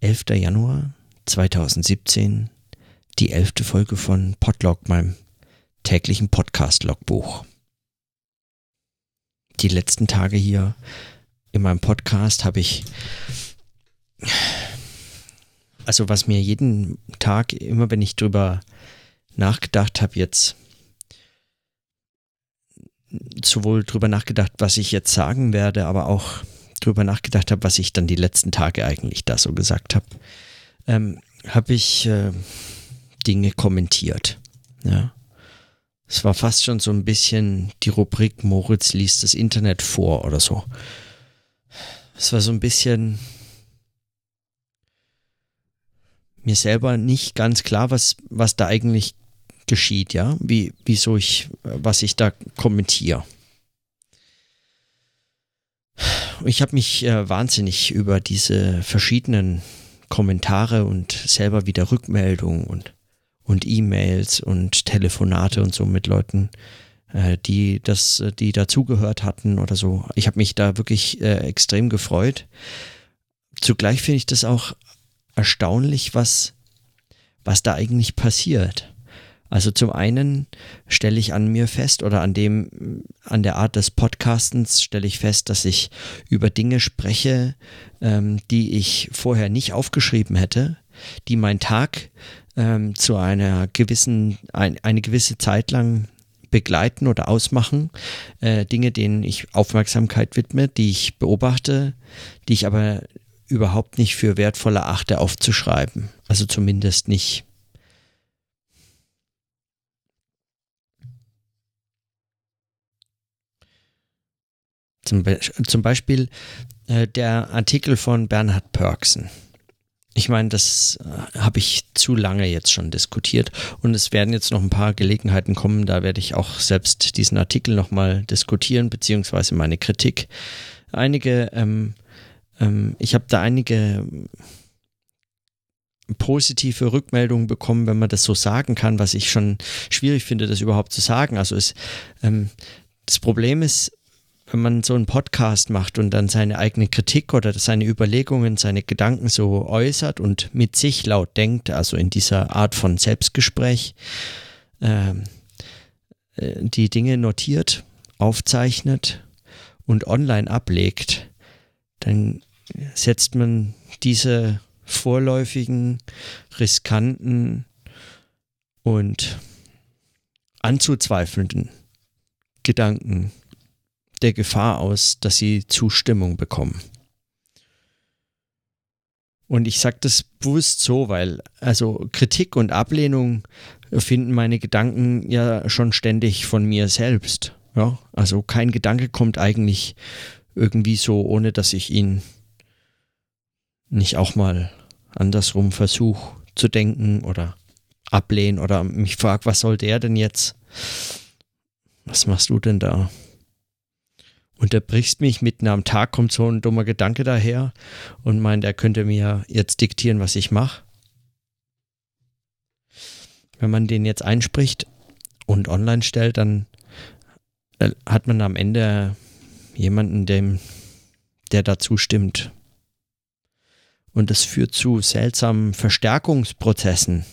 11. Januar 2017, die elfte Folge von Podlog, meinem täglichen Podcast-Logbuch. Die letzten Tage hier in meinem Podcast habe ich, also was mir jeden Tag, immer wenn ich drüber nachgedacht habe, jetzt sowohl drüber nachgedacht, was ich jetzt sagen werde, aber auch drüber nachgedacht habe, was ich dann die letzten Tage eigentlich da so gesagt habe, ähm, habe ich äh, Dinge kommentiert. Ja. Es war fast schon so ein bisschen die Rubrik Moritz liest das Internet vor oder so. Es war so ein bisschen mir selber nicht ganz klar, was, was da eigentlich geschieht, ja, wie, wieso ich, was ich da kommentiere. Ich habe mich äh, wahnsinnig über diese verschiedenen Kommentare und selber wieder Rückmeldungen und, und E-Mails und Telefonate und so mit Leuten, äh, die das, die dazugehört hatten oder so. Ich habe mich da wirklich äh, extrem gefreut. Zugleich finde ich das auch erstaunlich, was, was da eigentlich passiert. Also zum einen stelle ich an mir fest oder an dem, an der Art des Podcastens stelle ich fest, dass ich über Dinge spreche, ähm, die ich vorher nicht aufgeschrieben hätte, die mein Tag ähm, zu einer gewissen, ein, eine gewisse Zeit lang begleiten oder ausmachen, äh, Dinge, denen ich Aufmerksamkeit widme, die ich beobachte, die ich aber überhaupt nicht für wertvoll erachte aufzuschreiben. Also zumindest nicht Zum, Be zum Beispiel äh, der Artikel von Bernhard Pörksen. Ich meine, das äh, habe ich zu lange jetzt schon diskutiert und es werden jetzt noch ein paar Gelegenheiten kommen, da werde ich auch selbst diesen Artikel nochmal diskutieren, beziehungsweise meine Kritik. Einige, ähm, ähm, ich habe da einige positive Rückmeldungen bekommen, wenn man das so sagen kann, was ich schon schwierig finde, das überhaupt zu sagen. Also es, ähm, das Problem ist, wenn man so einen Podcast macht und dann seine eigene Kritik oder seine Überlegungen, seine Gedanken so äußert und mit sich laut denkt, also in dieser Art von Selbstgespräch, ähm, äh, die Dinge notiert, aufzeichnet und online ablegt, dann setzt man diese vorläufigen, riskanten und anzuzweifelnden Gedanken der Gefahr aus, dass sie Zustimmung bekommen. Und ich sage das bewusst so, weil also Kritik und Ablehnung finden meine Gedanken ja schon ständig von mir selbst. Ja? Also kein Gedanke kommt eigentlich irgendwie so, ohne dass ich ihn nicht auch mal andersrum versuche zu denken oder ablehnen oder mich frage, was soll der denn jetzt? Was machst du denn da? Unterbrichst mich mitten am Tag, kommt so ein dummer Gedanke daher und meint, er könnte mir jetzt diktieren, was ich mache. Wenn man den jetzt einspricht und online stellt, dann äh, hat man am Ende jemanden, dem, der dazu stimmt. Und das führt zu seltsamen Verstärkungsprozessen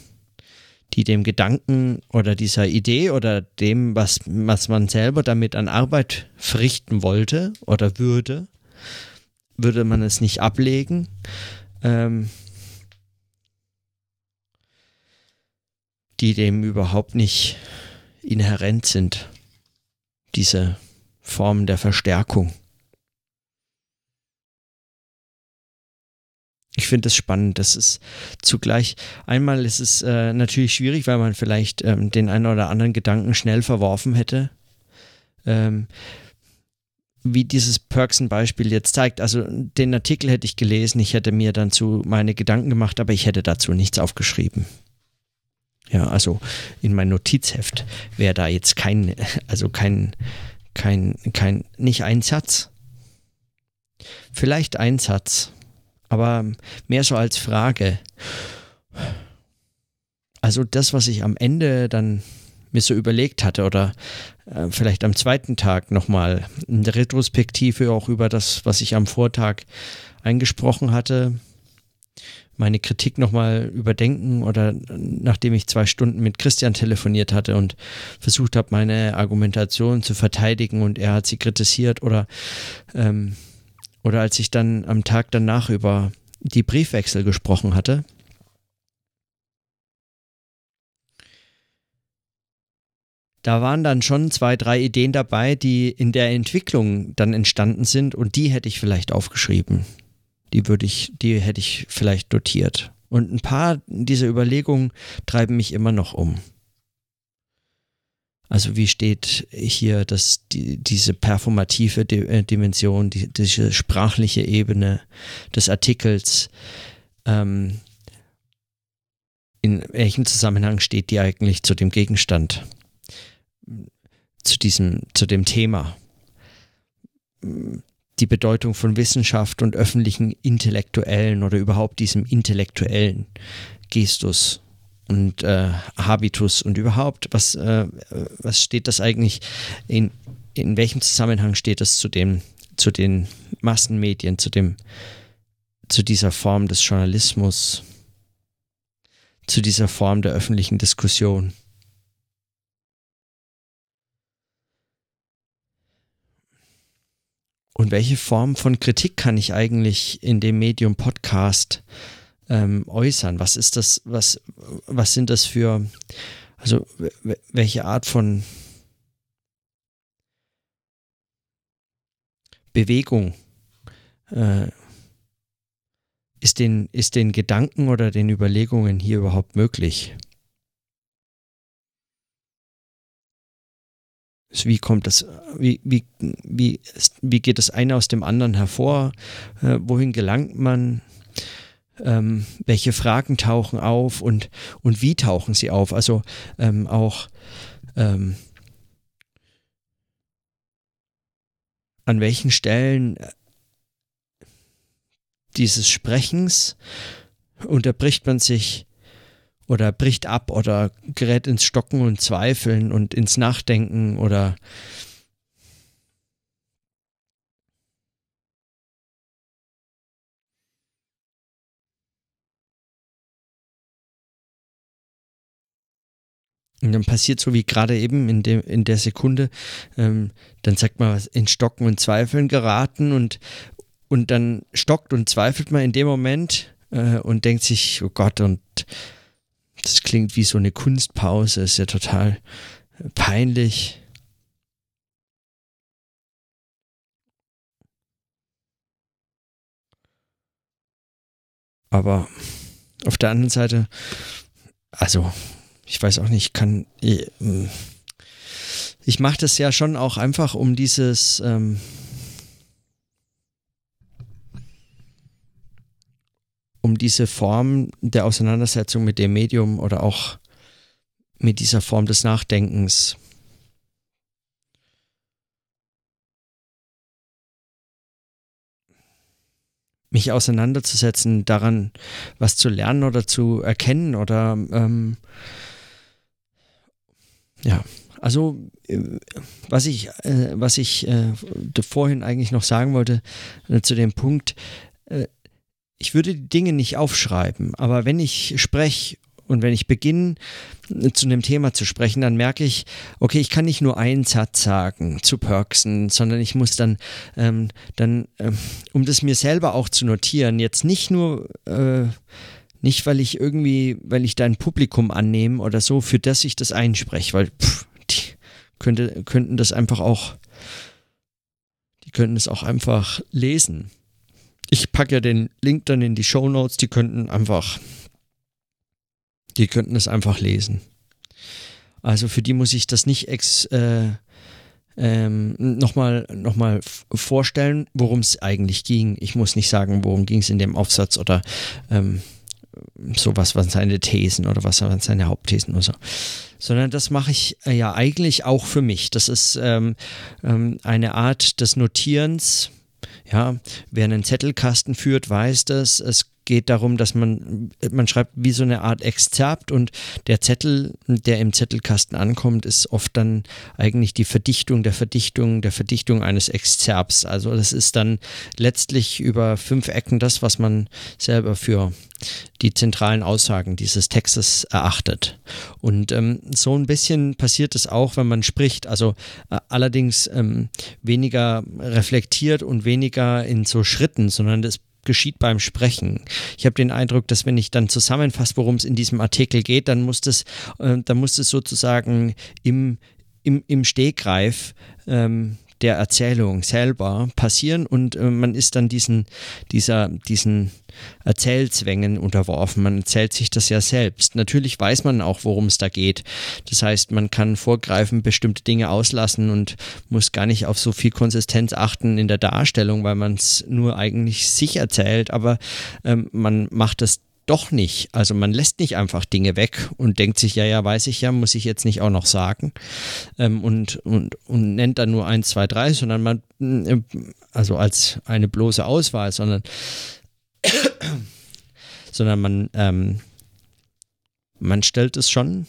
die dem Gedanken oder dieser Idee oder dem, was, was man selber damit an Arbeit verrichten wollte oder würde, würde man es nicht ablegen. Ähm, die dem überhaupt nicht inhärent sind, diese Formen der Verstärkung. Ich finde es spannend. Das ist zugleich, einmal ist es äh, natürlich schwierig, weil man vielleicht ähm, den einen oder anderen Gedanken schnell verworfen hätte. Ähm, wie dieses Perksen-Beispiel jetzt zeigt. Also den Artikel hätte ich gelesen, ich hätte mir dann zu meine Gedanken gemacht, aber ich hätte dazu nichts aufgeschrieben. Ja, also in mein Notizheft wäre da jetzt kein, also kein, kein, kein, nicht ein Satz. Vielleicht ein Satz aber mehr so als Frage. Also das, was ich am Ende dann mir so überlegt hatte oder äh, vielleicht am zweiten Tag nochmal in der Retrospektive auch über das, was ich am Vortag eingesprochen hatte, meine Kritik nochmal überdenken oder nachdem ich zwei Stunden mit Christian telefoniert hatte und versucht habe, meine Argumentation zu verteidigen und er hat sie kritisiert oder, ähm, oder als ich dann am Tag danach über die Briefwechsel gesprochen hatte. Da waren dann schon zwei, drei Ideen dabei, die in der Entwicklung dann entstanden sind und die hätte ich vielleicht aufgeschrieben die würde ich, die hätte ich vielleicht notiert. Und ein paar dieser Überlegungen treiben mich immer noch um. Also wie steht hier das, die, diese performative äh, Dimension, die, diese sprachliche Ebene des Artikels, ähm, in welchem Zusammenhang steht die eigentlich zu dem Gegenstand, zu diesem, zu dem Thema? die Bedeutung von Wissenschaft und öffentlichen Intellektuellen oder überhaupt diesem intellektuellen Gestus und äh, Habitus und überhaupt, was, äh, was steht das eigentlich, in, in welchem Zusammenhang steht das zu dem, zu den Massenmedien, zu dem, zu dieser Form des Journalismus, zu dieser Form der öffentlichen Diskussion? Und welche Form von Kritik kann ich eigentlich in dem Medium Podcast ähm, äußern? Was ist das, was, was sind das für, also welche Art von Bewegung äh, ist, den, ist den Gedanken oder den Überlegungen hier überhaupt möglich? Wie kommt das, wie, wie, wie, wie geht das eine aus dem anderen hervor? Äh, wohin gelangt man? Ähm, welche Fragen tauchen auf und, und wie tauchen sie auf? Also ähm, auch ähm, an welchen Stellen dieses Sprechens unterbricht man sich oder bricht ab oder gerät ins Stocken und Zweifeln und ins Nachdenken oder Und dann passiert so wie gerade eben in, dem, in der Sekunde, ähm, dann sagt man was in Stocken und Zweifeln geraten und, und dann stockt und zweifelt man in dem Moment äh, und denkt sich, oh Gott, und das klingt wie so eine Kunstpause, ist ja total peinlich. Aber auf der anderen Seite, also ich weiß auch nicht, kann ich, ich mache das ja schon auch einfach um dieses ähm, um diese Form der Auseinandersetzung mit dem Medium oder auch mit dieser Form des Nachdenkens. mich auseinanderzusetzen, daran was zu lernen oder zu erkennen oder ähm, ja, also äh, was ich, äh, was ich äh, vorhin eigentlich noch sagen wollte äh, zu dem Punkt, äh, ich würde die Dinge nicht aufschreiben, aber wenn ich spreche und wenn ich beginne, zu einem Thema zu sprechen, dann merke ich, okay, ich kann nicht nur einen Satz sagen zu Perksen, sondern ich muss dann, ähm, dann ähm, um das mir selber auch zu notieren, jetzt nicht nur, äh, nicht weil ich irgendwie, weil ich da ein Publikum annehme oder so, für das ich das einspreche, weil pff, die könnte, könnten das einfach auch, die könnten es auch einfach lesen. Ich packe ja den Link dann in die Show Notes. Die könnten einfach, die könnten es einfach lesen. Also für die muss ich das nicht ex, äh, ähm, nochmal noch mal vorstellen, worum es eigentlich ging. Ich muss nicht sagen, worum ging es in dem Aufsatz oder ähm, sowas waren seine Thesen oder was waren seine Hauptthesen oder so. Sondern das mache ich äh, ja eigentlich auch für mich. Das ist ähm, ähm eine Art des Notierens ja, wer einen Zettelkasten führt, weiß das. Es geht darum, dass man, man schreibt wie so eine Art Exzerpt und der Zettel, der im Zettelkasten ankommt, ist oft dann eigentlich die Verdichtung der Verdichtung der Verdichtung eines Exzerpts. Also das ist dann letztlich über fünf Ecken das, was man selber für die zentralen Aussagen dieses Textes erachtet. Und ähm, so ein bisschen passiert es auch, wenn man spricht, also äh, allerdings ähm, weniger reflektiert und weniger in so Schritten, sondern das geschieht beim Sprechen. Ich habe den Eindruck, dass wenn ich dann zusammenfasse, worum es in diesem Artikel geht, dann muss das, äh, dann muss das sozusagen im, im, im Stegreif ähm, der Erzählung selber passieren und äh, man ist dann diesen, dieser, diesen Erzählzwängen unterworfen. Man erzählt sich das ja selbst. Natürlich weiß man auch, worum es da geht. Das heißt, man kann vorgreifen, bestimmte Dinge auslassen und muss gar nicht auf so viel Konsistenz achten in der Darstellung, weil man es nur eigentlich sich erzählt, aber ähm, man macht das doch nicht. Also man lässt nicht einfach Dinge weg und denkt sich, ja, ja, weiß ich ja, muss ich jetzt nicht auch noch sagen ähm, und, und, und nennt dann nur eins, zwei, drei, sondern man, äh, also als eine bloße Auswahl, sondern, sondern man, ähm, man stellt es schon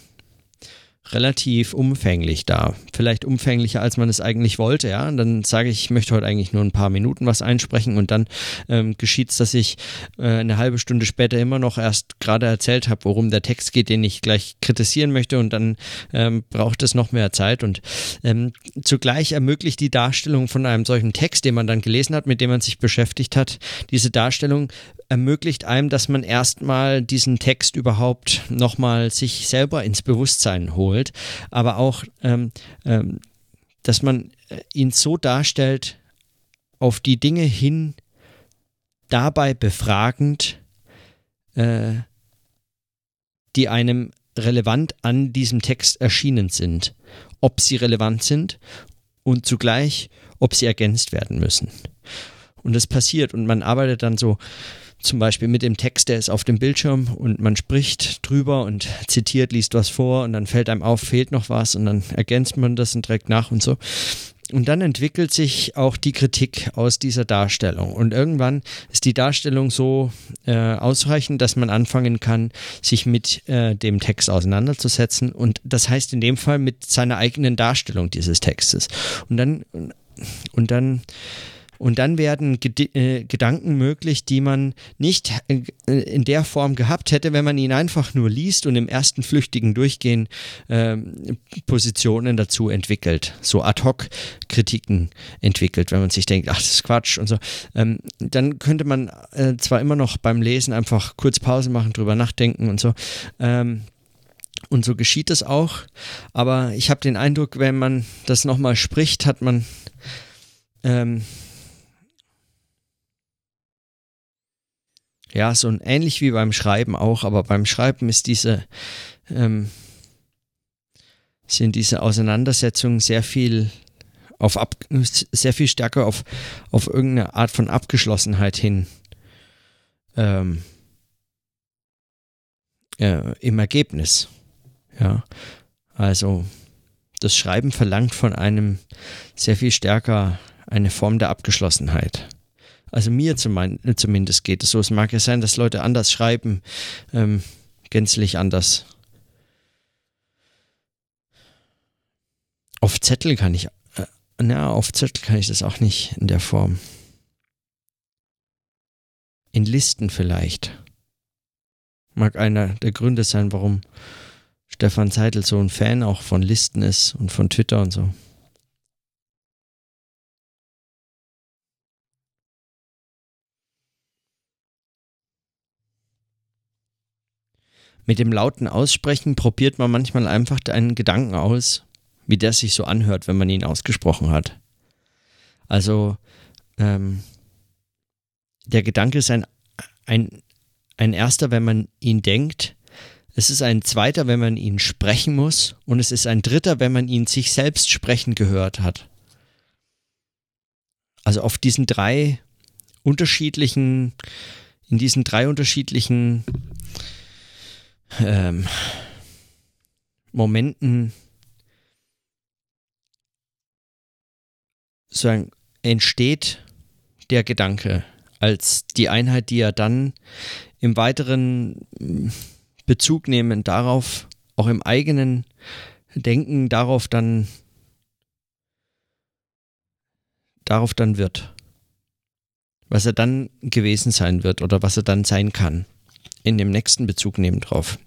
relativ umfänglich da. Vielleicht umfänglicher, als man es eigentlich wollte, ja. Und dann sage ich, ich möchte heute eigentlich nur ein paar Minuten was einsprechen und dann ähm, geschieht es, dass ich äh, eine halbe Stunde später immer noch erst gerade erzählt habe, worum der Text geht, den ich gleich kritisieren möchte und dann ähm, braucht es noch mehr Zeit und ähm, zugleich ermöglicht die Darstellung von einem solchen Text, den man dann gelesen hat, mit dem man sich beschäftigt hat, diese Darstellung ermöglicht einem, dass man erstmal diesen Text überhaupt nochmal sich selber ins Bewusstsein holt, aber auch, ähm, ähm, dass man äh, ihn so darstellt, auf die Dinge hin dabei befragend, äh, die einem relevant an diesem Text erschienen sind, ob sie relevant sind und zugleich, ob sie ergänzt werden müssen. Und das passiert und man arbeitet dann so zum Beispiel mit dem Text, der ist auf dem Bildschirm und man spricht drüber und zitiert, liest was vor und dann fällt einem auf, fehlt noch was und dann ergänzt man das und trägt nach und so. Und dann entwickelt sich auch die Kritik aus dieser Darstellung. Und irgendwann ist die Darstellung so äh, ausreichend, dass man anfangen kann, sich mit äh, dem Text auseinanderzusetzen. Und das heißt in dem Fall mit seiner eigenen Darstellung dieses Textes. Und dann, und dann und dann werden Ged äh, Gedanken möglich, die man nicht äh, in der Form gehabt hätte, wenn man ihn einfach nur liest und im ersten flüchtigen Durchgehen äh, Positionen dazu entwickelt, so ad-hoc-Kritiken entwickelt, wenn man sich denkt, ach, das ist Quatsch und so. Ähm, dann könnte man äh, zwar immer noch beim Lesen einfach kurz Pause machen, drüber nachdenken und so. Ähm, und so geschieht es auch. Aber ich habe den Eindruck, wenn man das nochmal spricht, hat man ähm, Ja, so ähnlich wie beim Schreiben auch, aber beim Schreiben ist diese, ähm, sind diese Auseinandersetzungen sehr viel auf ab, sehr viel stärker auf, auf irgendeine Art von Abgeschlossenheit hin ähm, äh, im Ergebnis. Ja, also das Schreiben verlangt von einem sehr viel stärker eine Form der Abgeschlossenheit. Also mir zumindest geht es so. Es mag ja sein, dass Leute anders schreiben, ähm, gänzlich anders. Auf Zettel kann ich, äh, na, auf Zettel kann ich das auch nicht in der Form. In Listen vielleicht. Mag einer der Gründe sein, warum Stefan Seidel so ein Fan auch von Listen ist und von Twitter und so. Mit dem lauten Aussprechen probiert man manchmal einfach einen Gedanken aus, wie der sich so anhört, wenn man ihn ausgesprochen hat. Also ähm, der Gedanke ist ein, ein, ein erster, wenn man ihn denkt, es ist ein zweiter, wenn man ihn sprechen muss und es ist ein dritter, wenn man ihn sich selbst sprechen gehört hat. Also auf diesen drei unterschiedlichen, in diesen drei unterschiedlichen ähm, Momenten sagen, entsteht der Gedanke als die Einheit, die er dann im weiteren mm, Bezug nehmen darauf, auch im eigenen Denken darauf dann darauf dann wird. Was er dann gewesen sein wird oder was er dann sein kann. In dem nächsten Bezug nehmen drauf.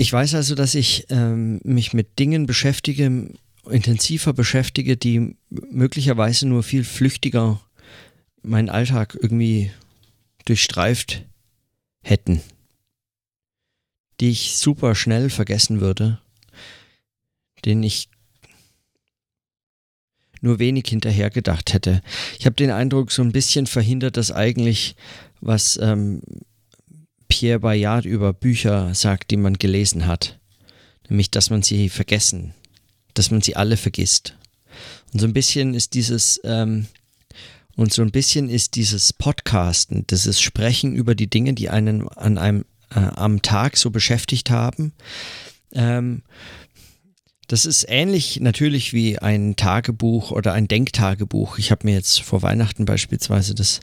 Ich weiß also, dass ich ähm, mich mit Dingen beschäftige, intensiver beschäftige, die möglicherweise nur viel flüchtiger meinen Alltag irgendwie durchstreift hätten, die ich super schnell vergessen würde, den ich nur wenig hinterher gedacht hätte. Ich habe den Eindruck, so ein bisschen verhindert das eigentlich, was ähm, Pierre Bayard über Bücher sagt, die man gelesen hat. Nämlich, dass man sie vergessen, dass man sie alle vergisst. Und so ein bisschen ist dieses, ähm, und so ein bisschen ist dieses Podcasten, dieses Sprechen über die Dinge, die einen an einem äh, am Tag so beschäftigt haben. Ähm, das ist ähnlich natürlich wie ein Tagebuch oder ein Denktagebuch. Ich habe mir jetzt vor Weihnachten beispielsweise das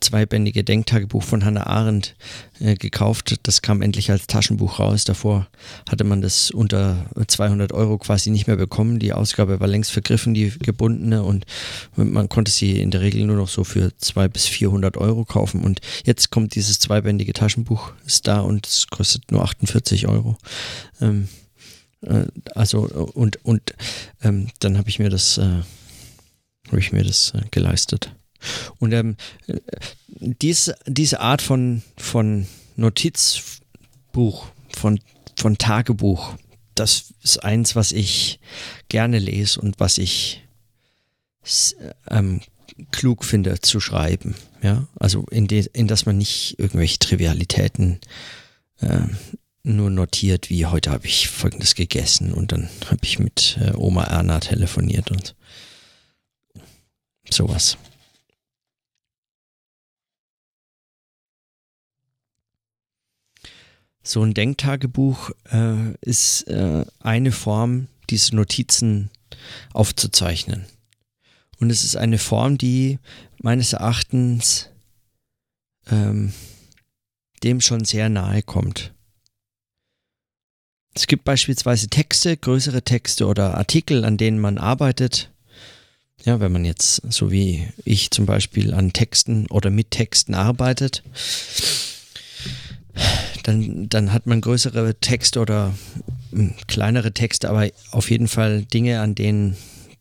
zweibändige Denktagebuch von Hannah Arendt äh, gekauft. Das kam endlich als Taschenbuch raus. Davor hatte man das unter 200 Euro quasi nicht mehr bekommen. Die Ausgabe war längst vergriffen, die gebundene, und man konnte sie in der Regel nur noch so für 200 bis 400 Euro kaufen. Und jetzt kommt dieses zweibändige Taschenbuch, ist da und es kostet nur 48 Euro. Ähm, äh, also, und, und ähm, dann habe ich mir das, äh, habe ich mir das äh, geleistet. Und ähm, dies, diese Art von, von Notizbuch, von, von Tagebuch, das ist eins, was ich gerne lese und was ich ähm, klug finde zu schreiben. Ja, also in, de, in das man nicht irgendwelche Trivialitäten äh, nur notiert, wie heute habe ich folgendes gegessen und dann habe ich mit äh, Oma Erna telefoniert und sowas. So ein Denktagebuch äh, ist äh, eine Form, diese Notizen aufzuzeichnen. Und es ist eine Form, die meines Erachtens ähm, dem schon sehr nahe kommt. Es gibt beispielsweise Texte, größere Texte oder Artikel, an denen man arbeitet. Ja, wenn man jetzt, so wie ich zum Beispiel, an Texten oder mit Texten arbeitet, dann, dann hat man größere Texte oder hm, kleinere Texte, aber auf jeden Fall Dinge, an denen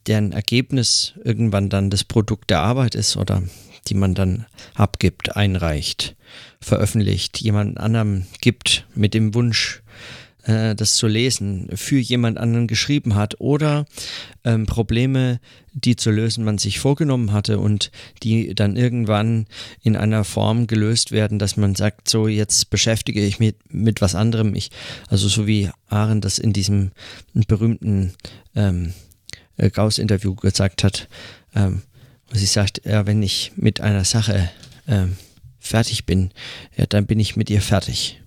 deren Ergebnis irgendwann dann das Produkt der Arbeit ist oder die man dann abgibt, einreicht, veröffentlicht, jemand anderem gibt mit dem Wunsch, äh, das zu lesen, für jemand anderen geschrieben hat oder ähm, Probleme, die zu lösen man sich vorgenommen hatte und die dann irgendwann in einer Form gelöst werden, dass man sagt, so jetzt beschäftige ich mich mit, was anderem. Ich, also so wie Aaron das in diesem berühmten ähm, äh, Gauss-Interview gesagt hat, ähm, sie sagt, ja, wenn ich mit einer Sache ähm, fertig bin, ja, dann bin ich mit ihr fertig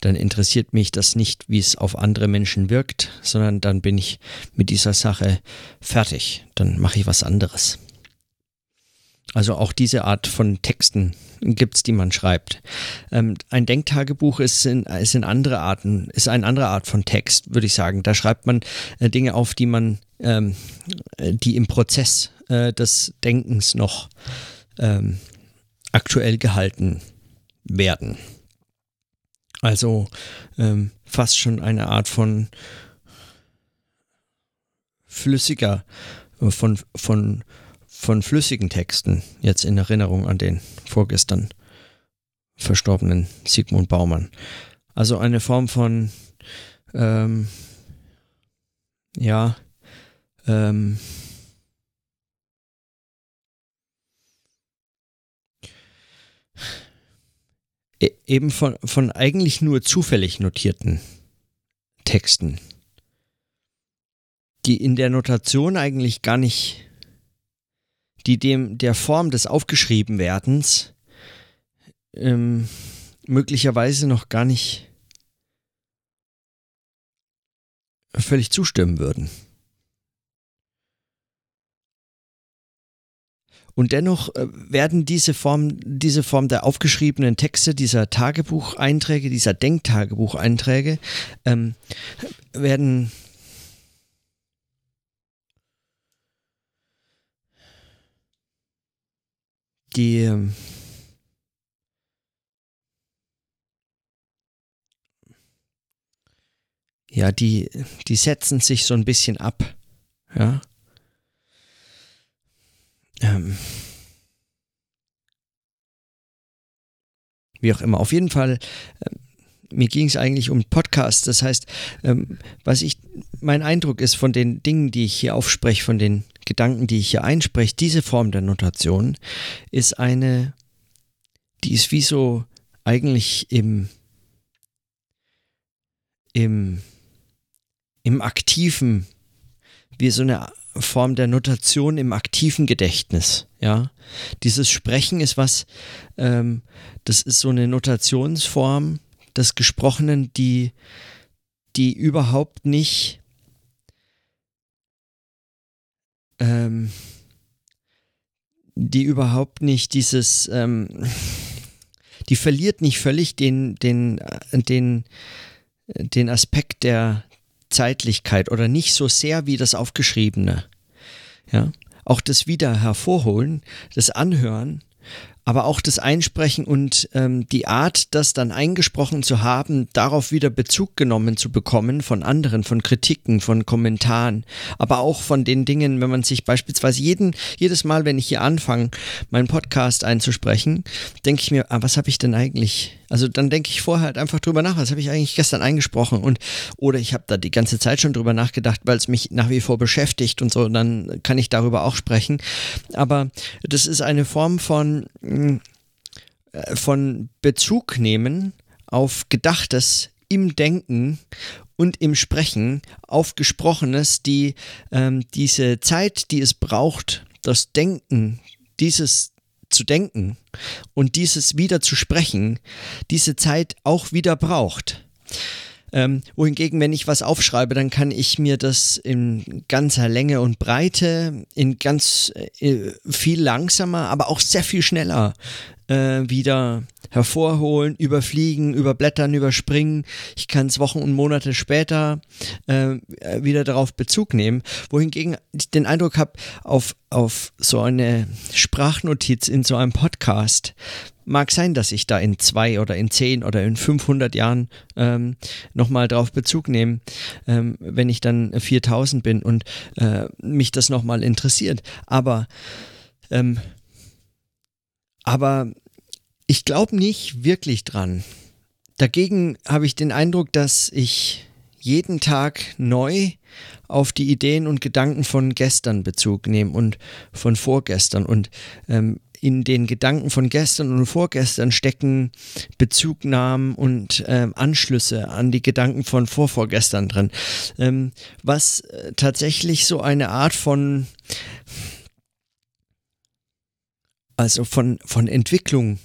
dann interessiert mich das nicht, wie es auf andere Menschen wirkt, sondern dann bin ich mit dieser Sache fertig. Dann mache ich was anderes. Also auch diese Art von Texten gibt es, die man schreibt. Ähm, ein Denktagebuch ist in, ist in andere Arten, ist eine andere Art von Text, würde ich sagen. Da schreibt man äh, Dinge auf, die man, ähm, die im Prozess äh, des Denkens noch ähm, aktuell gehalten werden. Also ähm, fast schon eine Art von flüssiger, äh, von, von, von flüssigen Texten, jetzt in Erinnerung an den vorgestern verstorbenen Sigmund Baumann. Also eine Form von, ähm, ja, ähm, eben von, von eigentlich nur zufällig notierten Texten, die in der Notation eigentlich gar nicht, die dem der Form des Aufgeschriebenwerdens ähm, möglicherweise noch gar nicht völlig zustimmen würden. Und dennoch äh, werden diese Form, diese Form der aufgeschriebenen Texte, dieser Tagebucheinträge, dieser Denktagebucheinträge, ähm, werden die ähm, ja, die, die setzen sich so ein bisschen ab. Ja. Ähm, wie auch immer. Auf jeden Fall, äh, mir ging es eigentlich um Podcast. Das heißt, ähm, was ich, mein Eindruck ist von den Dingen, die ich hier aufspreche, von den Gedanken, die ich hier einspreche, diese Form der Notation ist eine, die ist wie so eigentlich im, im, im aktiven, wie so eine Form der Notation im aktiven Gedächtnis. Ja, dieses Sprechen ist was, ähm, das ist so eine Notationsform des Gesprochenen, die, die überhaupt nicht ähm, die überhaupt nicht dieses, ähm, die verliert nicht völlig den, den, den, den Aspekt der, Zeitlichkeit oder nicht so sehr wie das Aufgeschriebene. Ja, auch das Wieder hervorholen, das Anhören aber auch das Einsprechen und ähm, die Art, das dann eingesprochen zu haben, darauf wieder Bezug genommen zu bekommen von anderen, von Kritiken, von Kommentaren, aber auch von den Dingen, wenn man sich beispielsweise jeden, jedes Mal, wenn ich hier anfange, meinen Podcast einzusprechen, denke ich mir, ah, was habe ich denn eigentlich? Also dann denke ich vorher halt einfach drüber nach, was habe ich eigentlich gestern eingesprochen und oder ich habe da die ganze Zeit schon drüber nachgedacht, weil es mich nach wie vor beschäftigt und so, dann kann ich darüber auch sprechen. Aber das ist eine Form von von Bezug nehmen auf Gedachtes im Denken und im Sprechen auf Gesprochenes, die ähm, diese Zeit, die es braucht, das Denken, dieses zu denken und dieses wieder zu sprechen, diese Zeit auch wieder braucht. Ähm, wohingegen, wenn ich was aufschreibe, dann kann ich mir das in ganzer Länge und Breite, in ganz äh, viel langsamer, aber auch sehr viel schneller äh, wieder hervorholen, überfliegen, überblättern, überspringen. Ich kann es Wochen und Monate später äh, wieder darauf Bezug nehmen. Wohingegen ich den Eindruck habe, auf, auf so eine Sprachnotiz in so einem Podcast, mag sein, dass ich da in zwei oder in zehn oder in 500 Jahren ähm, nochmal drauf Bezug nehme, ähm, wenn ich dann 4000 bin und äh, mich das nochmal interessiert. Aber ähm, aber ich glaube nicht wirklich dran. Dagegen habe ich den Eindruck, dass ich jeden Tag neu auf die Ideen und Gedanken von gestern Bezug nehme und von vorgestern. Und ähm, in den Gedanken von gestern und vorgestern stecken Bezugnahmen und ähm, Anschlüsse an die Gedanken von vorvorgestern drin. Ähm, was äh, tatsächlich so eine Art von also von, von Entwicklung,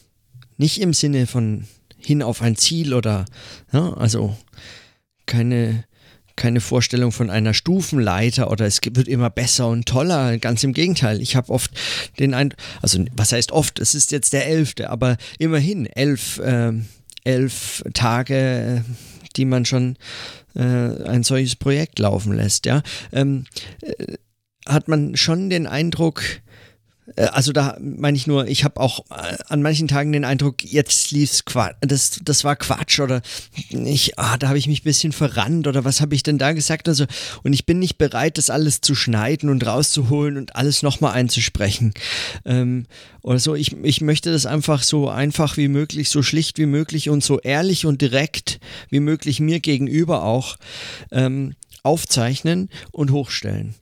nicht im Sinne von hin auf ein Ziel oder, ja, also keine, keine Vorstellung von einer Stufenleiter oder es wird immer besser und toller. Ganz im Gegenteil. Ich habe oft den Eindruck, also was heißt oft, es ist jetzt der elfte, aber immerhin elf, äh, elf Tage, die man schon äh, ein solches Projekt laufen lässt, ja, ähm, äh, hat man schon den Eindruck, äh, also da meine ich nur, ich habe auch äh, an manchen Tagen den Eindruck, jetzt lief's Quatsch, das, das war Quatsch oder ich, ah, da habe ich mich ein bisschen verrannt oder was habe ich denn da gesagt? Also, und ich bin nicht bereit, das alles zu schneiden und rauszuholen und alles nochmal einzusprechen. Ähm, oder so, ich, ich möchte das einfach so einfach wie möglich, so schlicht wie möglich und so ehrlich und direkt wie möglich mir gegenüber auch ähm, aufzeichnen und hochstellen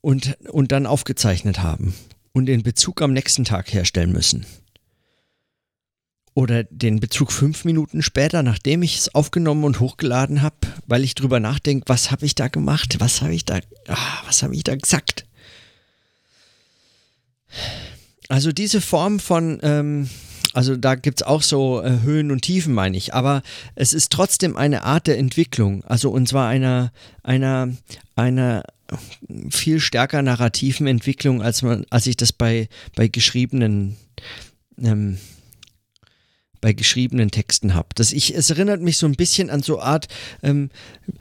und, und dann aufgezeichnet haben und den Bezug am nächsten Tag herstellen müssen. Oder den Bezug fünf Minuten später, nachdem ich es aufgenommen und hochgeladen habe, weil ich drüber nachdenke, was habe ich da gemacht, was habe ich da, ah, was habe ich da gesagt. Also diese Form von ähm, also da gibt es auch so äh, Höhen und Tiefen, meine ich. Aber es ist trotzdem eine Art der Entwicklung. Also und zwar einer, einer, einer viel stärker narrativen Entwicklung, als man, als ich das bei, bei geschriebenen ähm, bei geschriebenen Texten habe. Es erinnert mich so ein bisschen an so Art, ähm,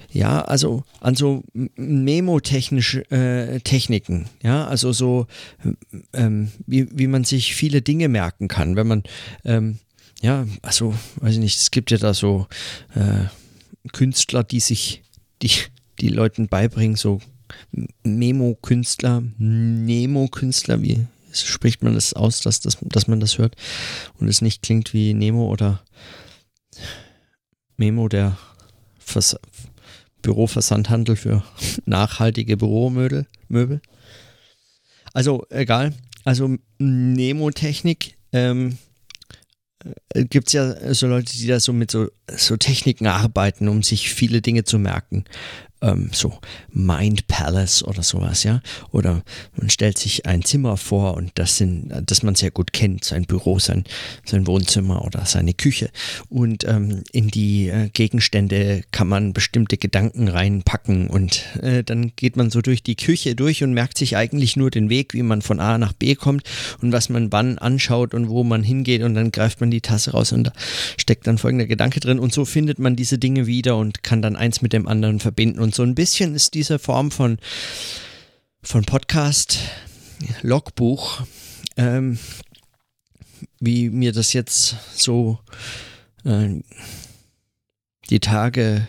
ja, also an so Memo-technische äh, Techniken, ja, also so, ähm, wie, wie man sich viele Dinge merken kann, wenn man, ähm, ja, also, weiß ich nicht, es gibt ja da so äh, Künstler, die sich, die, die Leuten beibringen, so Memo-Künstler, Nemo-Künstler, wie spricht man das aus, dass, dass, dass man das hört und es nicht klingt wie Nemo oder Memo, der Vers Büroversandhandel für nachhaltige Büromöbel. Möbel. Also egal. Also Nemo-Technik ähm, äh, gibt es ja so Leute, die da so mit so, so Techniken arbeiten, um sich viele Dinge zu merken ähm, so Mind Palace oder sowas, ja. Oder man stellt sich ein Zimmer vor und das sind, das man sehr gut kennt, sein Büro, sein, sein Wohnzimmer oder seine Küche. Und ähm, in die äh, Gegenstände kann man bestimmte Gedanken reinpacken und äh, dann geht man so durch die Küche durch und merkt sich eigentlich nur den Weg, wie man von A nach B kommt und was man wann anschaut und wo man hingeht und dann greift man die Tasse raus und da steckt dann folgender Gedanke drin und so findet man diese Dinge wieder und kann dann eins mit dem anderen verbinden und so ein bisschen ist diese Form von, von Podcast, Logbuch, ähm, wie mir das jetzt so äh, die Tage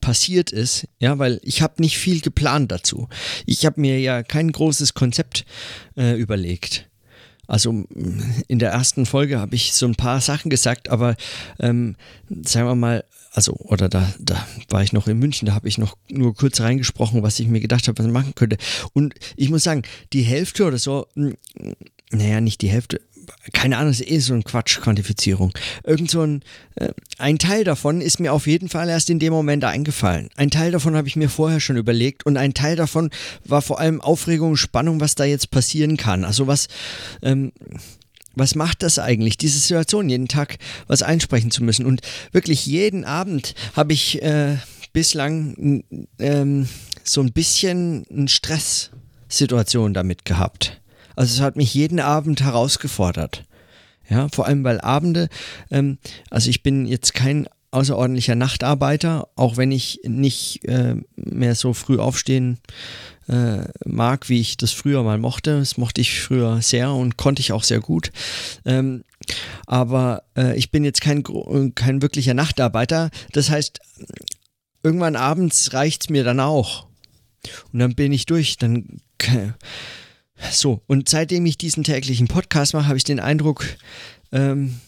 passiert ist, ja, weil ich habe nicht viel geplant dazu. Ich habe mir ja kein großes Konzept äh, überlegt. Also in der ersten Folge habe ich so ein paar Sachen gesagt, aber ähm, sagen wir mal, also, oder da, da war ich noch in München, da habe ich noch nur kurz reingesprochen, was ich mir gedacht habe, was ich machen könnte. Und ich muss sagen, die Hälfte oder so, hm, naja, nicht die Hälfte, keine Ahnung, das ist eh so ein Quatsch, Quantifizierung. Irgend so ein, äh, ein Teil davon ist mir auf jeden Fall erst in dem Moment eingefallen. Ein Teil davon habe ich mir vorher schon überlegt und ein Teil davon war vor allem Aufregung Spannung, was da jetzt passieren kann. Also was, ähm, was macht das eigentlich, diese Situation, jeden Tag was einsprechen zu müssen? Und wirklich jeden Abend habe ich äh, bislang ähm, so ein bisschen eine Stresssituation damit gehabt. Also es hat mich jeden Abend herausgefordert. Ja, vor allem weil Abende, ähm, also ich bin jetzt kein außerordentlicher Nachtarbeiter, auch wenn ich nicht äh, mehr so früh aufstehen äh, mag, wie ich das früher mal mochte. Das mochte ich früher sehr und konnte ich auch sehr gut. Ähm, aber äh, ich bin jetzt kein, kein wirklicher Nachtarbeiter. Das heißt, irgendwann abends reicht es mir dann auch. Und dann bin ich durch. Dann so, und seitdem ich diesen täglichen Podcast mache, habe ich den Eindruck, ähm,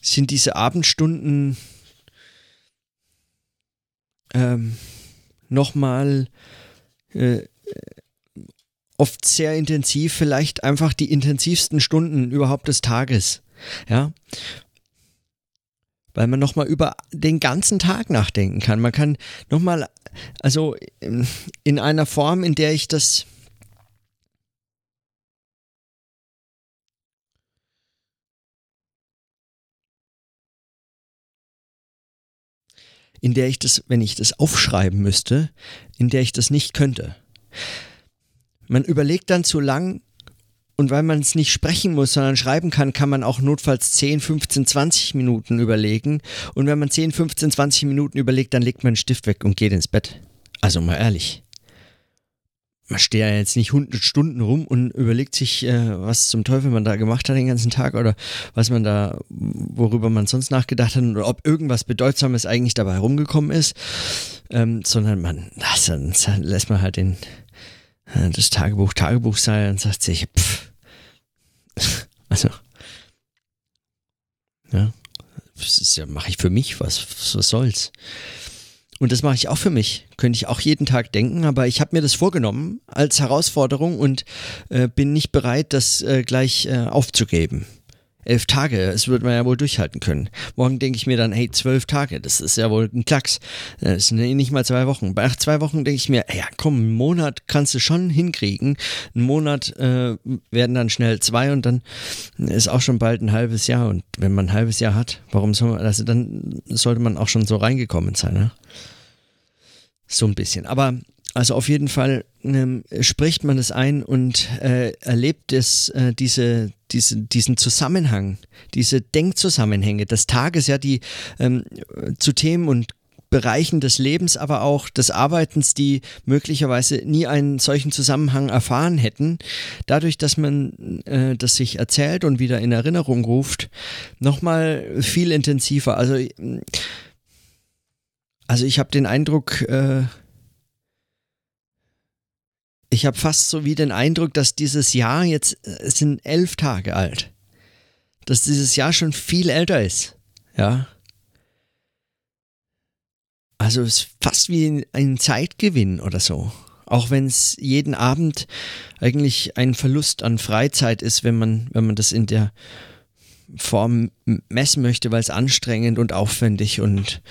sind diese Abendstunden ähm, nochmal äh, oft sehr intensiv, vielleicht einfach die intensivsten Stunden überhaupt des Tages. Ja. Weil man nochmal über den ganzen Tag nachdenken kann. Man kann nochmal, also in einer Form, in der ich das in der ich das, wenn ich das aufschreiben müsste, in der ich das nicht könnte. Man überlegt dann zu lang und weil man es nicht sprechen muss, sondern schreiben kann, kann man auch notfalls 10, 15, 20 Minuten überlegen. Und wenn man 10, 15, 20 Minuten überlegt, dann legt man den Stift weg und geht ins Bett. Also mal ehrlich man steht ja jetzt nicht hundert Stunden rum und überlegt sich, äh, was zum Teufel man da gemacht hat den ganzen Tag oder was man da, worüber man sonst nachgedacht hat oder ob irgendwas Bedeutsames eigentlich dabei rumgekommen ist, ähm, sondern man, das, dann lässt man halt den, äh, das Tagebuch Tagebuch sein und sagt sich, pff, also, ja, das ist ja, mache ich für mich, was, was soll's. Und das mache ich auch für mich. Könnte ich auch jeden Tag denken, aber ich habe mir das vorgenommen als Herausforderung und äh, bin nicht bereit, das äh, gleich äh, aufzugeben. Elf Tage, es wird man ja wohl durchhalten können. Morgen denke ich mir dann, hey, zwölf Tage, das ist ja wohl ein Klacks. Das sind nicht mal zwei Wochen. Nach zwei Wochen denke ich mir, ja komm, einen Monat kannst du schon hinkriegen. Einen Monat äh, werden dann schnell zwei und dann ist auch schon bald ein halbes Jahr. Und wenn man ein halbes Jahr hat, warum soll man, also dann sollte man auch schon so reingekommen sein, ne? So ein bisschen. Aber also auf jeden Fall ähm, spricht man es ein und äh, erlebt es, äh, diese, diese, diesen Zusammenhang, diese Denkzusammenhänge des Tages, ja, die ähm, zu Themen und Bereichen des Lebens, aber auch des Arbeitens, die möglicherweise nie einen solchen Zusammenhang erfahren hätten, dadurch, dass man äh, das sich erzählt und wieder in Erinnerung ruft, nochmal viel intensiver. Also, also ich habe den Eindruck, äh, ich habe fast so wie den Eindruck, dass dieses Jahr jetzt, äh, es sind elf Tage alt, dass dieses Jahr schon viel älter ist. Ja. Also es ist fast wie ein Zeitgewinn oder so. Auch wenn es jeden Abend eigentlich ein Verlust an Freizeit ist, wenn man, wenn man das in der Form messen möchte, weil es anstrengend und aufwendig und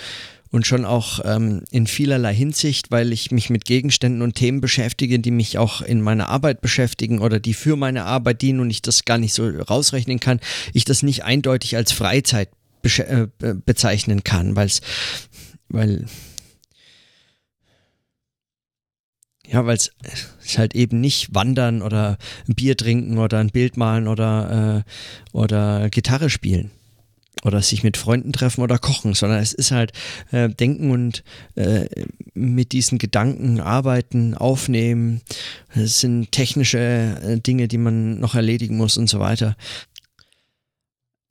und schon auch ähm, in vielerlei Hinsicht, weil ich mich mit Gegenständen und Themen beschäftige, die mich auch in meiner Arbeit beschäftigen oder die für meine Arbeit dienen und ich das gar nicht so rausrechnen kann, ich das nicht eindeutig als Freizeit äh, bezeichnen kann, weil es, weil Ja, weil es halt eben nicht wandern oder ein Bier trinken oder ein Bild malen oder, äh, oder Gitarre spielen oder sich mit Freunden treffen oder kochen, sondern es ist halt äh, denken und äh, mit diesen Gedanken arbeiten, aufnehmen. Es sind technische äh, Dinge, die man noch erledigen muss und so weiter.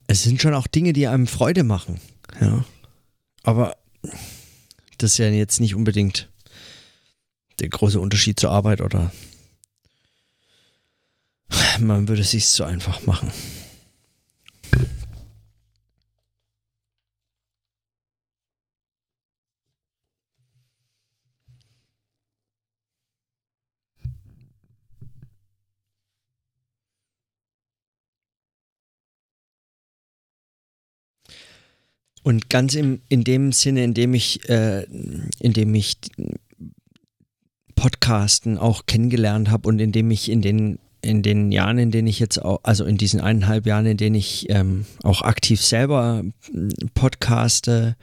Es sind schon auch Dinge, die einem Freude machen. Ja. Aber das ist ja jetzt nicht unbedingt der große Unterschied zur Arbeit oder man würde es sich so einfach machen. Und ganz im, in dem Sinne, in dem ich, äh, in dem ich Podcasten auch kennengelernt habe und in dem ich in den in den Jahren, in denen ich jetzt auch, also in diesen eineinhalb Jahren, in denen ich ähm, auch aktiv selber podcaste,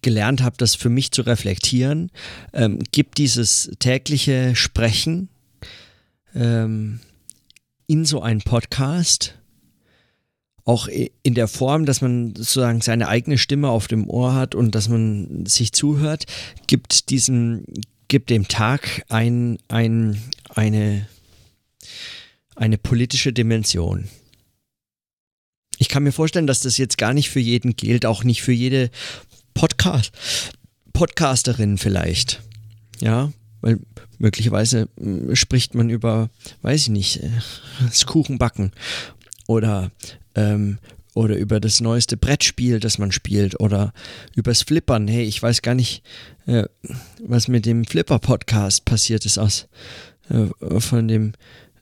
gelernt habe, das für mich zu reflektieren, ähm, gibt dieses tägliche Sprechen ähm, in so einen Podcast auch in der Form, dass man sozusagen seine eigene Stimme auf dem Ohr hat und dass man sich zuhört, gibt diesem, gibt dem Tag ein, ein, eine, eine politische Dimension. Ich kann mir vorstellen, dass das jetzt gar nicht für jeden gilt, auch nicht für jede Podcast, Podcasterin vielleicht. Ja, weil möglicherweise hm, spricht man über, weiß ich nicht, äh, das Kuchenbacken oder ähm, oder über das neueste Brettspiel, das man spielt oder übers Flippern. Hey, ich weiß gar nicht, äh, was mit dem Flipper-Podcast passiert ist aus äh, von dem,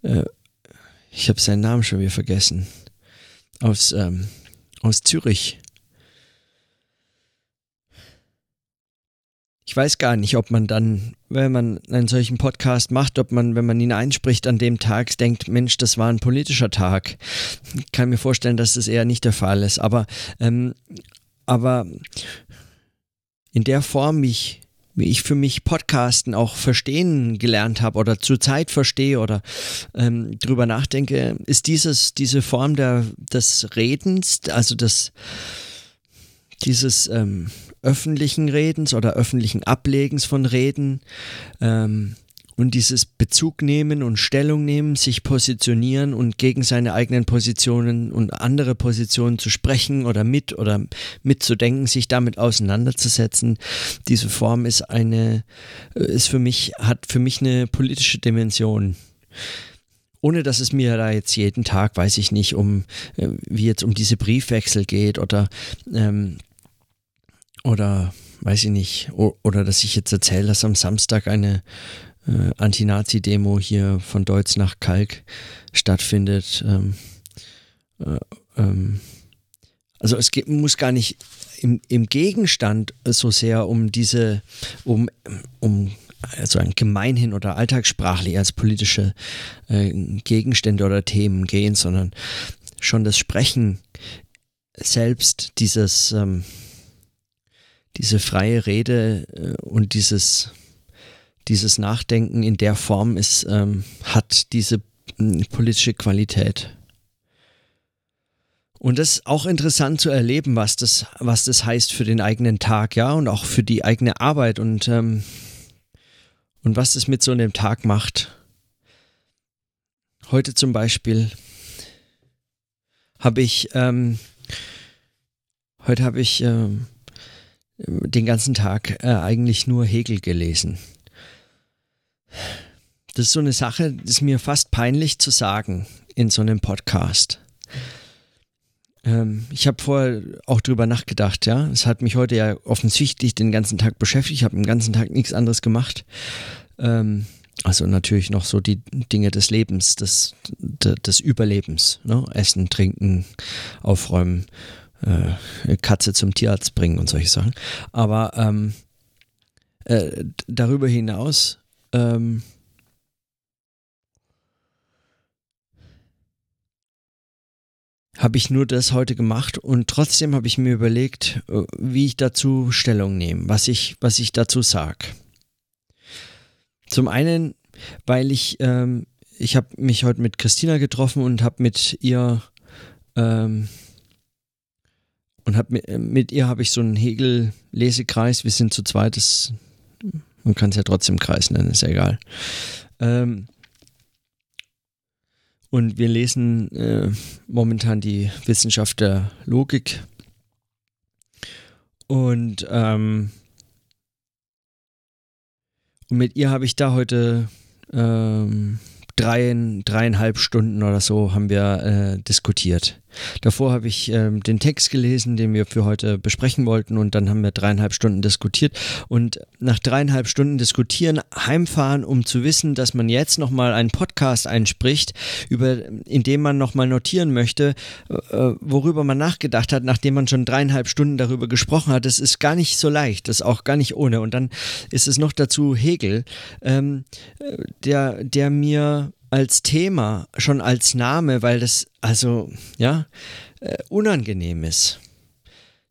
äh, ich habe seinen Namen schon wieder vergessen, aus, ähm, aus Zürich. Ich weiß gar nicht, ob man dann, wenn man einen solchen Podcast macht, ob man, wenn man ihn einspricht an dem Tag, denkt, Mensch, das war ein politischer Tag. Ich kann mir vorstellen, dass das eher nicht der Fall ist. Aber, ähm, aber in der Form, wie ich, wie ich für mich Podcasten auch verstehen gelernt habe oder zur Zeit verstehe oder ähm, drüber nachdenke, ist dieses, diese Form der, des Redens, also das, dieses ähm, öffentlichen Redens oder öffentlichen Ablegens von Reden ähm, und dieses Bezug nehmen und Stellung nehmen, sich positionieren und gegen seine eigenen Positionen und andere Positionen zu sprechen oder mit oder mitzudenken, sich damit auseinanderzusetzen. Diese Form ist eine, ist für mich, hat für mich eine politische Dimension ohne dass es mir da jetzt jeden Tag, weiß ich nicht, um äh, wie jetzt um diese Briefwechsel geht oder ähm, oder weiß ich nicht, oder dass ich jetzt erzähle, dass am Samstag eine äh, Anti-Nazi-Demo hier von Deutz nach Kalk stattfindet. Ähm, äh, ähm, also es geht, muss gar nicht im, im Gegenstand so sehr um diese, um, um also ein gemeinhin oder alltagssprachlich als politische äh, Gegenstände oder Themen gehen, sondern schon das Sprechen selbst, dieses, ähm, diese freie Rede äh, und dieses, dieses Nachdenken in der Form ist, ähm, hat diese äh, politische Qualität. Und das ist auch interessant zu erleben, was das, was das heißt für den eigenen Tag, ja, und auch für die eigene Arbeit und, ähm, und was das mit so einem Tag macht. Heute zum Beispiel habe ich, ähm, heute habe ich ähm, den ganzen Tag äh, eigentlich nur Hegel gelesen. Das ist so eine Sache, das ist mir fast peinlich zu sagen in so einem Podcast. Ähm, ich habe vorher auch drüber nachgedacht, ja. Es hat mich heute ja offensichtlich den ganzen Tag beschäftigt. Ich habe den ganzen Tag nichts anderes gemacht. Ähm, also natürlich noch so die Dinge des Lebens, des, des Überlebens. Ne? Essen, trinken, aufräumen, äh, Katze zum Tierarzt bringen und solche Sachen. Aber ähm, äh, darüber hinaus ähm, habe ich nur das heute gemacht und trotzdem habe ich mir überlegt, äh, wie ich dazu Stellung nehme, was ich, was ich dazu sage. Zum einen, weil ich, ähm, ich habe mich heute mit Christina getroffen und habe mit ihr ähm, und hab mit, mit ihr habe ich so einen Hegel-Lesekreis. Wir sind zu zweit, das, man kann es ja trotzdem Kreis nennen, ist ja egal. Ähm, und wir lesen äh, momentan die Wissenschaft der Logik. Und, ähm, und mit ihr habe ich da heute ähm, drei, dreieinhalb Stunden oder so haben wir äh, diskutiert. Davor habe ich ähm, den Text gelesen, den wir für heute besprechen wollten und dann haben wir dreieinhalb Stunden diskutiert und nach dreieinhalb Stunden diskutieren heimfahren, um zu wissen, dass man jetzt nochmal einen Podcast einspricht, über, in dem man nochmal notieren möchte, äh, worüber man nachgedacht hat, nachdem man schon dreieinhalb Stunden darüber gesprochen hat. Das ist gar nicht so leicht, das ist auch gar nicht ohne. Und dann ist es noch dazu Hegel, ähm, der, der mir als Thema, schon als Name, weil das also, ja, äh, unangenehm ist.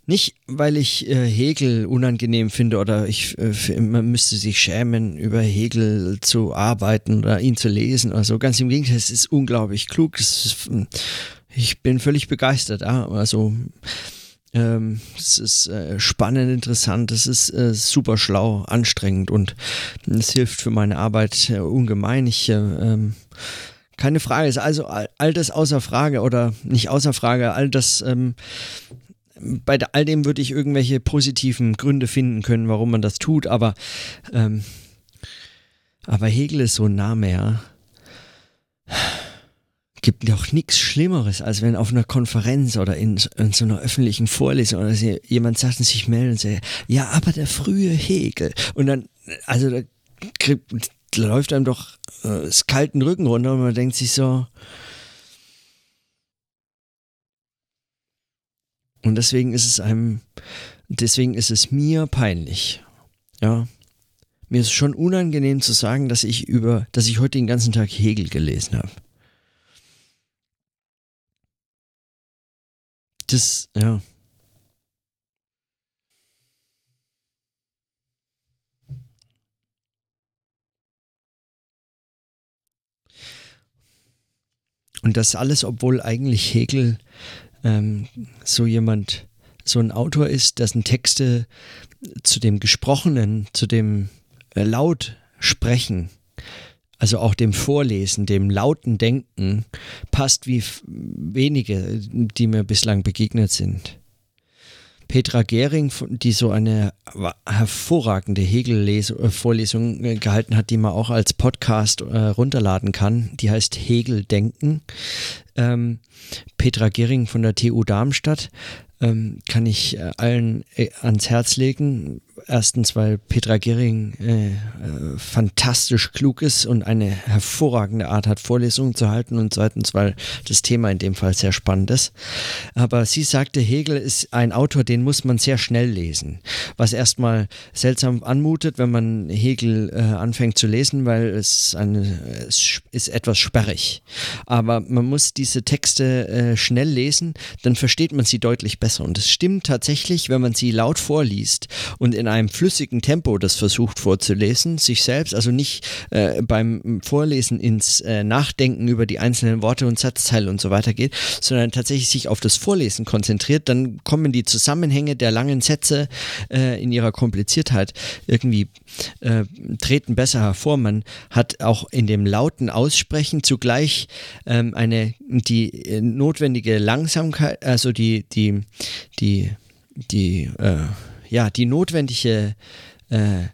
Nicht, weil ich äh, Hegel unangenehm finde oder ich, äh, man müsste sich schämen, über Hegel zu arbeiten oder ihn zu lesen oder so. Ganz im Gegenteil, es ist unglaublich klug. Ist, ich bin völlig begeistert. Ja? Also, ähm, es ist äh, spannend, interessant, es ist äh, super schlau, anstrengend und es hilft für meine Arbeit äh, ungemein. Ich, äh, ähm, keine Frage, ist also all, das außer Frage oder nicht außer Frage, all das, ähm, bei all dem würde ich irgendwelche positiven Gründe finden können, warum man das tut, aber, ähm, aber Hegel ist so ein Name, ja gibt doch nichts Schlimmeres, als wenn auf einer Konferenz oder in, in so einer öffentlichen Vorlesung oder so, jemand sagt und sich meldet und sagt, ja, aber der frühe Hegel. Und dann, also da, kriegt, läuft einem doch äh, das kalten Rücken runter und man denkt sich so, und deswegen ist es einem, deswegen ist es mir peinlich. Ja. Mir ist schon unangenehm zu sagen, dass ich über, dass ich heute den ganzen Tag Hegel gelesen habe. Das, ja. Und das alles, obwohl eigentlich Hegel ähm, so jemand, so ein Autor ist, dessen Texte zu dem Gesprochenen, zu dem äh, Laut sprechen also auch dem Vorlesen, dem lauten Denken, passt wie wenige, die mir bislang begegnet sind. Petra Gehring, die so eine hervorragende Hegel-Vorlesung äh, gehalten hat, die man auch als Podcast äh, runterladen kann, die heißt Hegel Denken. Ähm, Petra Gehring von der TU Darmstadt ähm, kann ich äh, allen äh, ans Herz legen. Erstens, weil Petra Gering äh, äh, fantastisch klug ist und eine hervorragende Art hat, Vorlesungen zu halten und zweitens, weil das Thema in dem Fall sehr spannend ist. Aber sie sagte, Hegel ist ein Autor, den muss man sehr schnell lesen, was erstmal seltsam anmutet, wenn man Hegel äh, anfängt zu lesen, weil es, eine, es ist etwas sperrig. Aber man muss diese Texte äh, schnell lesen, dann versteht man sie deutlich besser. Und es stimmt tatsächlich, wenn man sie laut vorliest und in einem flüssigen Tempo das versucht vorzulesen, sich selbst, also nicht äh, beim Vorlesen ins äh, Nachdenken über die einzelnen Worte und Satzteile und so weiter geht, sondern tatsächlich sich auf das Vorlesen konzentriert, dann kommen die Zusammenhänge der langen Sätze äh, in ihrer Kompliziertheit irgendwie äh, treten besser hervor. Man hat auch in dem lauten Aussprechen zugleich ähm, eine die äh, notwendige Langsamkeit, also die die die die äh, ja, die notwendige, äh,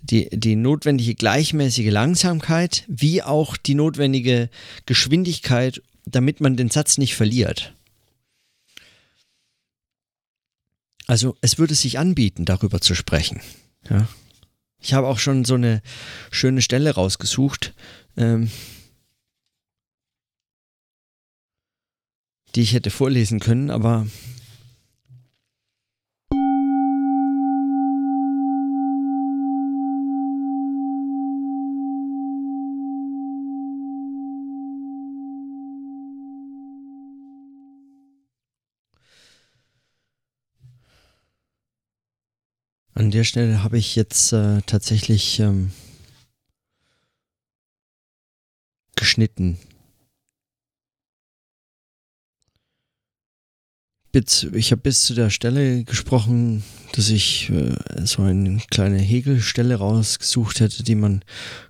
die, die notwendige gleichmäßige Langsamkeit, wie auch die notwendige Geschwindigkeit, damit man den Satz nicht verliert. Also es würde sich anbieten, darüber zu sprechen. Ja. Ich habe auch schon so eine schöne Stelle rausgesucht, ähm, die ich hätte vorlesen können, aber An der Stelle habe ich jetzt äh, tatsächlich ähm, geschnitten. Ich habe bis zu der Stelle gesprochen, dass ich äh, so eine kleine Hegelstelle rausgesucht hätte, die man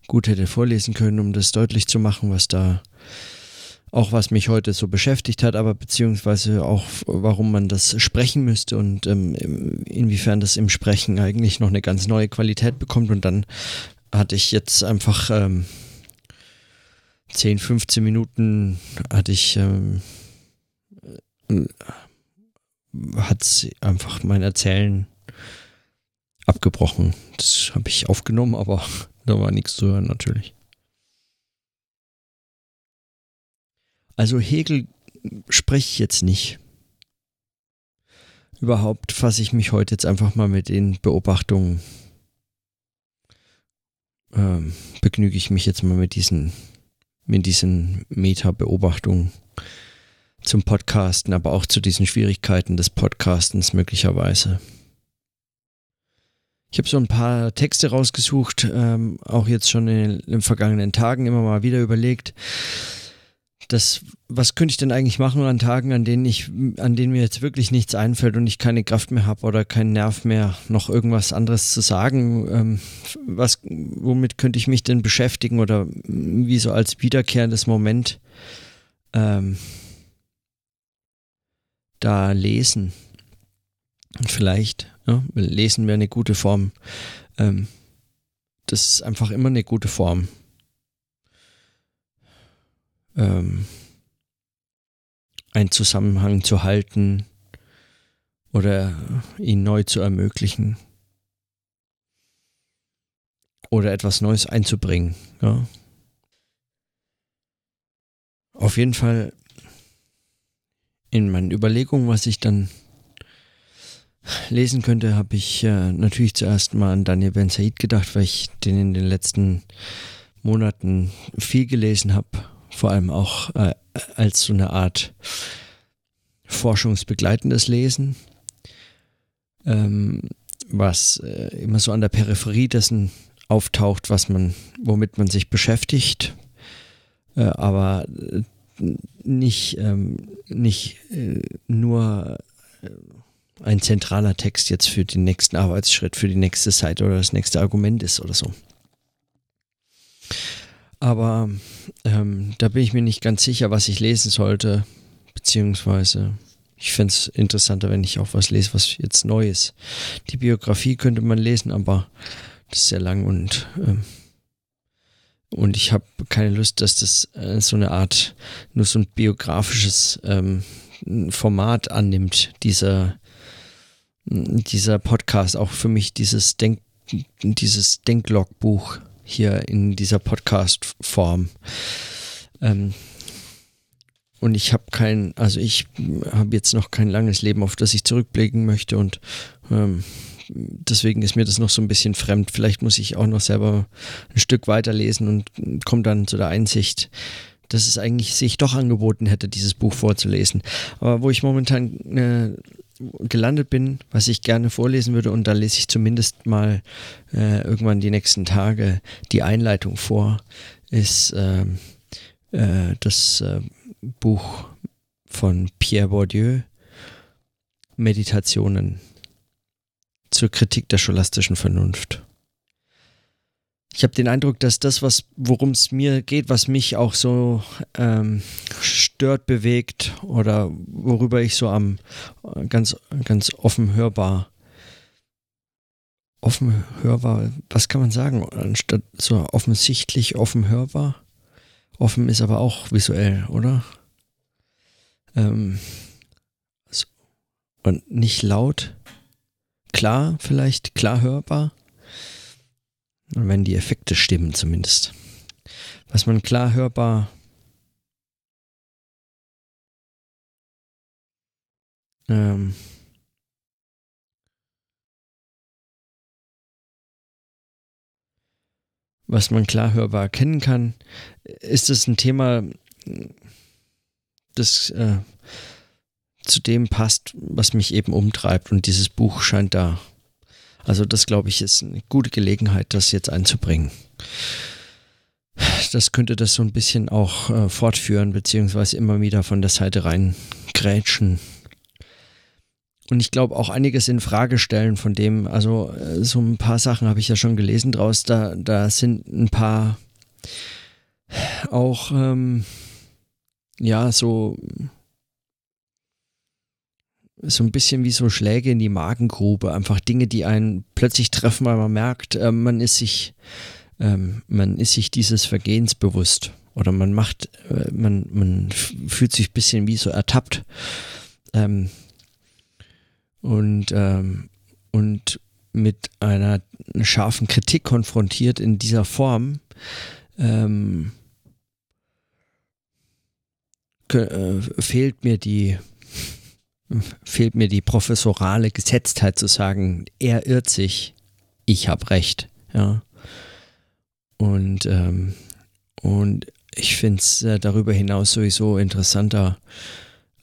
gut hätte vorlesen können, um das deutlich zu machen, was da auch was mich heute so beschäftigt hat, aber beziehungsweise auch, warum man das sprechen müsste und ähm, inwiefern das im Sprechen eigentlich noch eine ganz neue Qualität bekommt. Und dann hatte ich jetzt einfach ähm, 10, 15 Minuten hatte ich ähm, äh, hat einfach mein Erzählen abgebrochen. Das habe ich aufgenommen, aber da war nichts zu hören natürlich. Also Hegel spreche ich jetzt nicht. Überhaupt fasse ich mich heute jetzt einfach mal mit den Beobachtungen, ähm, begnüge ich mich jetzt mal mit diesen, mit diesen Meta-Beobachtungen zum Podcasten, aber auch zu diesen Schwierigkeiten des Podcastens möglicherweise. Ich habe so ein paar Texte rausgesucht, ähm, auch jetzt schon in in den vergangenen Tagen immer mal wieder überlegt, das, was könnte ich denn eigentlich machen an Tagen, an denen ich, an denen mir jetzt wirklich nichts einfällt und ich keine Kraft mehr habe oder keinen Nerv mehr, noch irgendwas anderes zu sagen? Ähm, was, womit könnte ich mich denn beschäftigen oder wie so als wiederkehrendes Moment ähm, da lesen? Vielleicht, ja, lesen wäre eine gute Form. Ähm, das ist einfach immer eine gute Form ähm, einen Zusammenhang zu halten oder ihn neu zu ermöglichen oder etwas Neues einzubringen. Ja. Auf jeden Fall in meinen Überlegungen, was ich dann lesen könnte, habe ich äh, natürlich zuerst mal an Daniel Ben Said gedacht, weil ich den in den letzten Monaten viel gelesen habe vor allem auch äh, als so eine Art forschungsbegleitendes Lesen, ähm, was äh, immer so an der Peripherie dessen auftaucht, was man, womit man sich beschäftigt, äh, aber äh, nicht, ähm, nicht äh, nur äh, ein zentraler Text jetzt für den nächsten Arbeitsschritt, für die nächste Seite oder das nächste Argument ist oder so. Aber ähm, da bin ich mir nicht ganz sicher, was ich lesen sollte. Beziehungsweise, ich fände es interessanter, wenn ich auch was lese, was jetzt neu ist. Die Biografie könnte man lesen, aber das ist sehr lang und, ähm, und ich habe keine Lust, dass das äh, so eine Art, nur so ein biografisches ähm, Format annimmt, dieser dieser Podcast auch für mich dieses Denk, dieses Denklogbuch hier in dieser Podcast-Form. Ähm, und ich habe kein, also ich habe jetzt noch kein langes Leben, auf das ich zurückblicken möchte und ähm, deswegen ist mir das noch so ein bisschen fremd. Vielleicht muss ich auch noch selber ein Stück weiterlesen und komme dann zu der Einsicht, dass es eigentlich sich doch angeboten hätte, dieses Buch vorzulesen. Aber wo ich momentan äh, gelandet bin, was ich gerne vorlesen würde, und da lese ich zumindest mal äh, irgendwann die nächsten Tage die Einleitung vor, ist äh, äh, das äh, Buch von Pierre Bourdieu, Meditationen zur Kritik der scholastischen Vernunft. Ich habe den Eindruck, dass das, was worum es mir geht, was mich auch so ähm, stört, bewegt oder worüber ich so am ganz ganz offen hörbar offen hörbar, was kann man sagen, anstatt so offensichtlich offen hörbar. Offen ist aber auch visuell, oder? Ähm, und nicht laut, klar vielleicht, klar hörbar. Wenn die Effekte stimmen zumindest. Was man klar hörbar ähm, was man klar hörbar erkennen kann, ist es ein Thema, das äh, zu dem passt, was mich eben umtreibt. Und dieses Buch scheint da also das, glaube ich, ist eine gute Gelegenheit, das jetzt einzubringen. Das könnte das so ein bisschen auch äh, fortführen, beziehungsweise immer wieder von der Seite rein grätschen. Und ich glaube auch einiges in Frage stellen von dem, also äh, so ein paar Sachen habe ich ja schon gelesen draus, da, da sind ein paar auch, ähm, ja, so so ein bisschen wie so Schläge in die Magengrube, einfach Dinge, die einen plötzlich treffen, weil man merkt, äh, man ist sich, ähm, man ist sich dieses Vergehens bewusst. Oder man macht, äh, man, man fühlt sich ein bisschen wie so ertappt. Ähm, und, ähm, und mit einer scharfen Kritik konfrontiert in dieser Form, ähm, äh, fehlt mir die fehlt mir die professorale Gesetztheit zu sagen, er irrt sich, ich habe recht. Ja. Und, ähm, und ich finde es äh, darüber hinaus sowieso interessanter,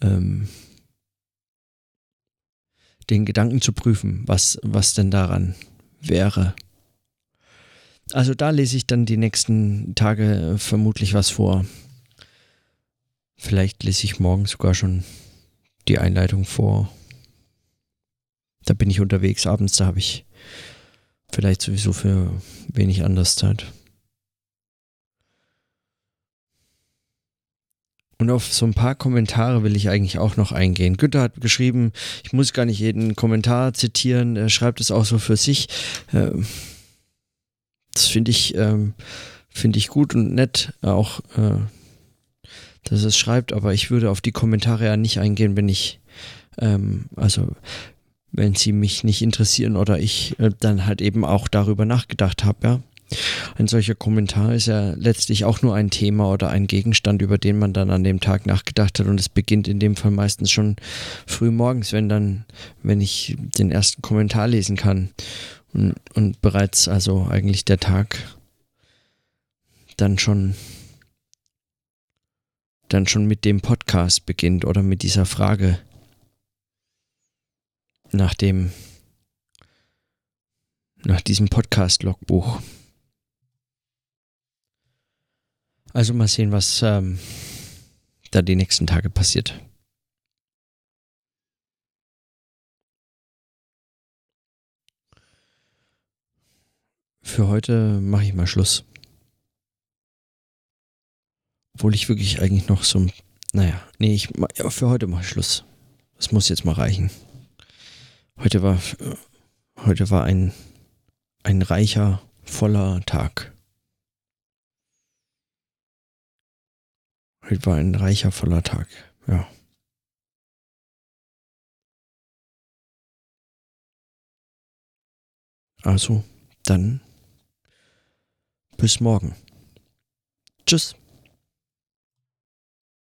ähm, den Gedanken zu prüfen, was, was denn daran wäre. Also da lese ich dann die nächsten Tage vermutlich was vor. Vielleicht lese ich morgen sogar schon die Einleitung vor. Da bin ich unterwegs abends, da habe ich vielleicht sowieso für wenig anders Zeit. Und auf so ein paar Kommentare will ich eigentlich auch noch eingehen. Günther hat geschrieben, ich muss gar nicht jeden Kommentar zitieren, er schreibt es auch so für sich. Ähm, das finde ich, ähm, finde ich gut und nett, auch äh, dass es schreibt, aber ich würde auf die Kommentare ja nicht eingehen, wenn ich, ähm, also wenn sie mich nicht interessieren oder ich äh, dann halt eben auch darüber nachgedacht habe, ja. Ein solcher Kommentar ist ja letztlich auch nur ein Thema oder ein Gegenstand, über den man dann an dem Tag nachgedacht hat und es beginnt in dem Fall meistens schon früh morgens, wenn dann, wenn ich den ersten Kommentar lesen kann und, und bereits also eigentlich der Tag dann schon dann schon mit dem Podcast beginnt oder mit dieser Frage nach dem nach diesem Podcast-Logbuch. Also mal sehen, was ähm, da die nächsten Tage passiert. Für heute mache ich mal Schluss. Obwohl ich wirklich eigentlich noch so. Naja, nee, ich, ja, für heute ich Schluss. Das muss jetzt mal reichen. Heute war, heute war ein, ein reicher, voller Tag. Heute war ein reicher, voller Tag. Ja. Also, dann bis morgen. Tschüss.